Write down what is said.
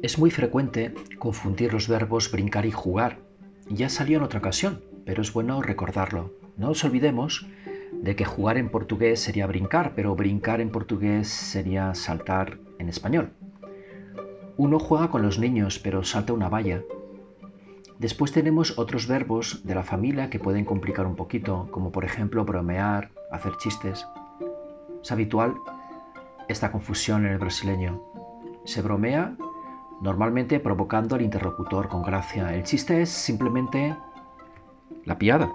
Es muy frecuente confundir los verbos brincar y jugar. Ya salió en otra ocasión, pero es bueno recordarlo. No nos olvidemos de que jugar en portugués sería brincar, pero brincar en portugués sería saltar en español. Uno juega con los niños, pero salta una valla. Después tenemos otros verbos de la familia que pueden complicar un poquito, como por ejemplo bromear, hacer chistes. Es habitual esta confusión en el brasileño. Se bromea normalmente provocando al interlocutor con gracia. El chiste es simplemente la piada.